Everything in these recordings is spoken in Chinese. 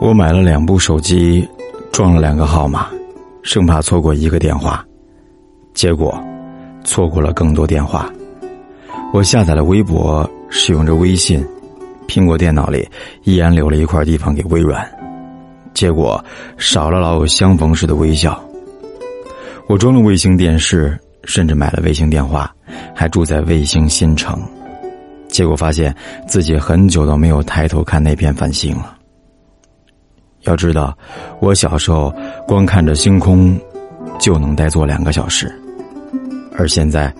我买了两部手机，装了两个号码，生怕错过一个电话。结果，错过了更多电话。我下载了微博，使用着微信，苹果电脑里依然留了一块地方给微软。结果，少了老友相逢时的微笑。我装了卫星电视，甚至买了卫星电话，还住在卫星新城。结果发现自己很久都没有抬头看那片繁星了。要知道，我小时候光看着星空，就能呆坐两个小时，而现在，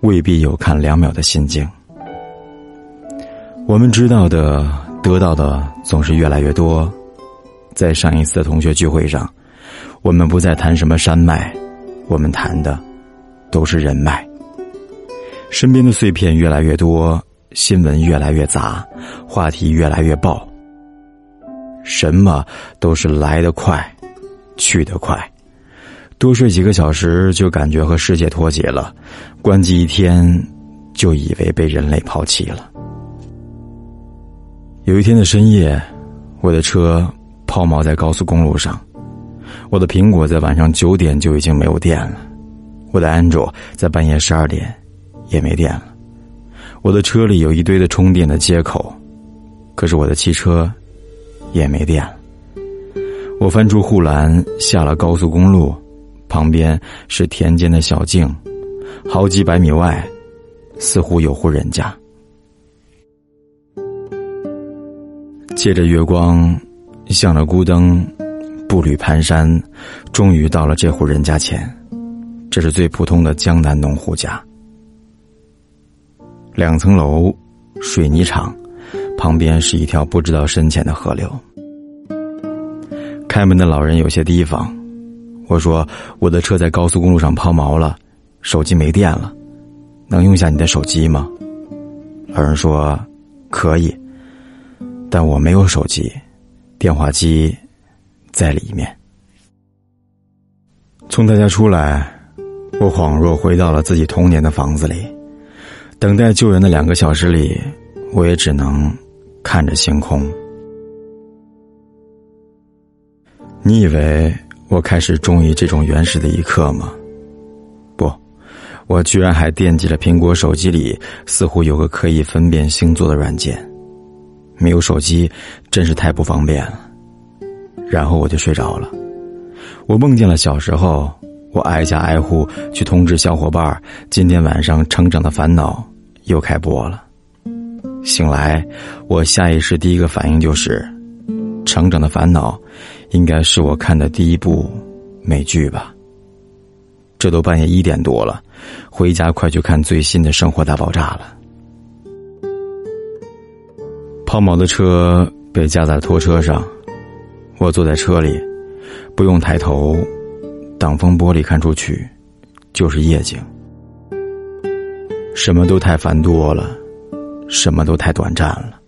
未必有看两秒的心境。我们知道的、得到的总是越来越多。在上一次的同学聚会上，我们不再谈什么山脉，我们谈的都是人脉。身边的碎片越来越多，新闻越来越杂，话题越来越爆。什么都是来得快，去得快。多睡几个小时就感觉和世界脱节了，关机一天就以为被人类抛弃了。有一天的深夜，我的车抛锚在高速公路上，我的苹果在晚上九点就已经没有电了，我的安卓在半夜十二点也没电了，我的车里有一堆的充电的接口，可是我的汽车。也没电了。我翻出护栏，下了高速公路，旁边是田间的小径，好几百米外，似乎有户人家。借着月光，向着孤灯，步履蹒跚，终于到了这户人家前。这是最普通的江南农户家，两层楼，水泥厂。旁边是一条不知道深浅的河流。开门的老人有些提防，我说：“我的车在高速公路上抛锚了，手机没电了，能用下你的手机吗？”老人说：“可以，但我没有手机，电话机在里面。”从他家出来，我恍若回到了自己童年的房子里，等待救援的两个小时里，我也只能。看着星空，你以为我开始中意这种原始的一刻吗？不，我居然还惦记着苹果手机里似乎有个可以分辨星座的软件。没有手机真是太不方便了。然后我就睡着了。我梦见了小时候，我挨家挨户去通知小伙伴，今天晚上《成长的烦恼》又开播了。醒来，我下意识第一个反应就是，《成长的烦恼》应该是我看的第一部美剧吧。这都半夜一点多了，回家快去看最新的《生活大爆炸》了。抛锚的车被架在拖车上，我坐在车里，不用抬头，挡风玻璃看出去就是夜景，什么都太繁多了。什么都太短暂了。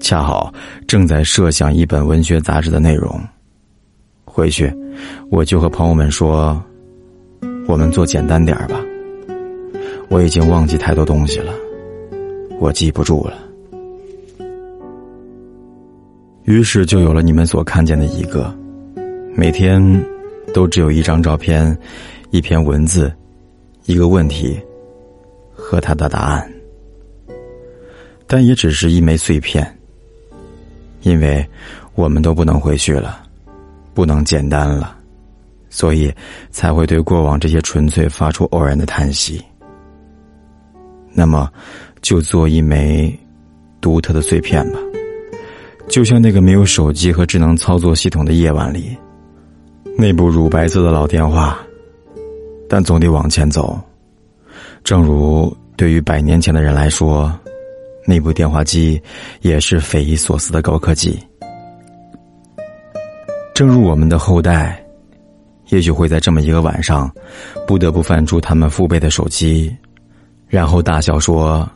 恰好正在设想一本文学杂志的内容，回去我就和朋友们说：“我们做简单点吧。”我已经忘记太多东西了，我记不住了。于是就有了你们所看见的一个，每天都只有一张照片、一篇文字、一个问题和他的答案。但也只是一枚碎片，因为我们都不能回去了，不能简单了，所以才会对过往这些纯粹发出偶然的叹息。那么，就做一枚独特的碎片吧，就像那个没有手机和智能操作系统的夜晚里，那部乳白色的老电话，但总得往前走。正如对于百年前的人来说。那部电话机也是匪夷所思的高科技。正如我们的后代，也许会在这么一个晚上，不得不翻出他们父辈的手机，然后大笑说：“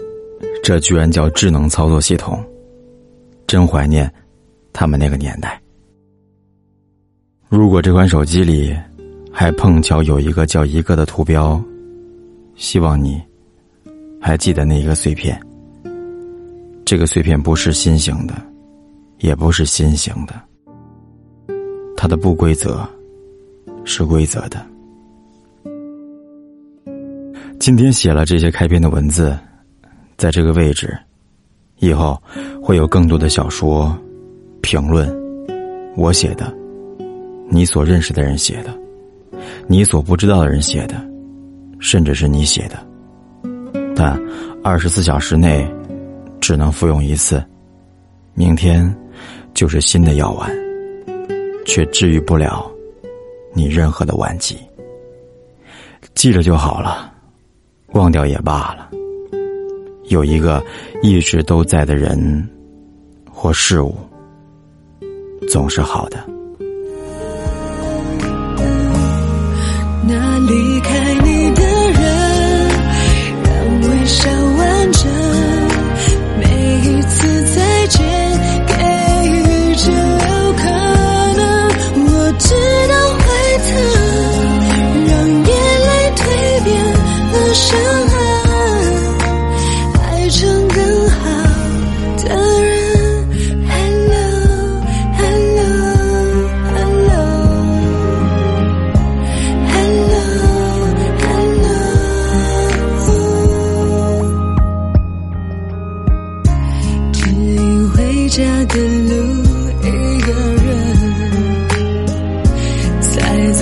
这居然叫智能操作系统，真怀念他们那个年代。”如果这款手机里还碰巧有一个叫一个的图标，希望你还记得那一个碎片。这个碎片不是心形的，也不是心形的。它的不规则，是规则的。今天写了这些开篇的文字，在这个位置，以后会有更多的小说评论，我写的，你所认识的人写的，你所不知道的人写的，甚至是你写的。但二十四小时内只能服用一次，明天就是新的药丸，却治愈不了你任何的顽疾。记着就好了，忘掉也罢了。有一个一直都在的人或事物，总是好的。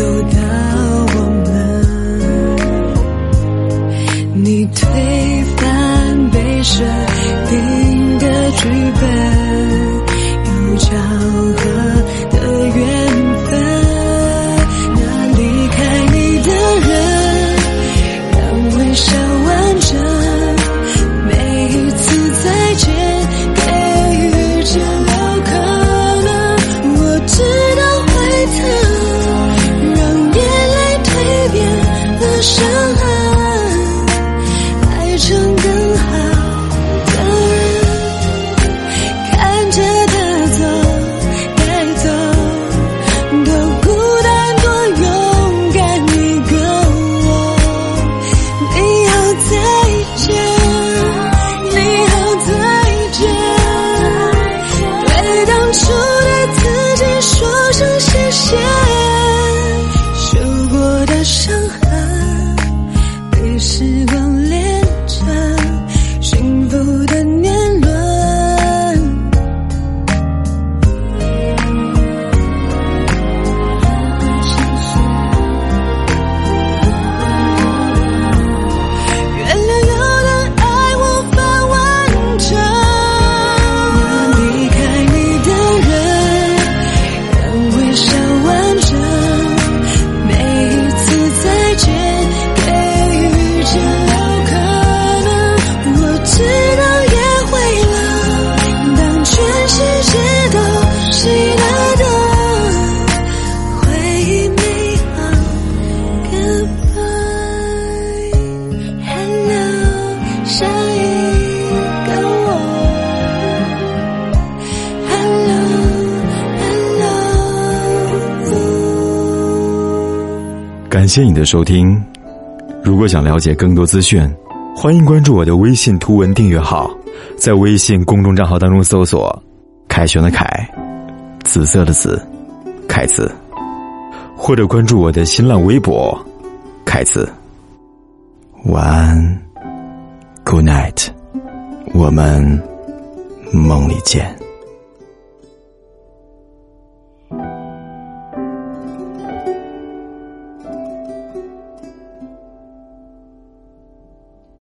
走到感谢你的收听。如果想了解更多资讯，欢迎关注我的微信图文订阅号，在微信公众账号当中搜索“凯旋的凯”，紫色的紫，凯子，或者关注我的新浪微博“凯子”。晚安，Good night，我们梦里见。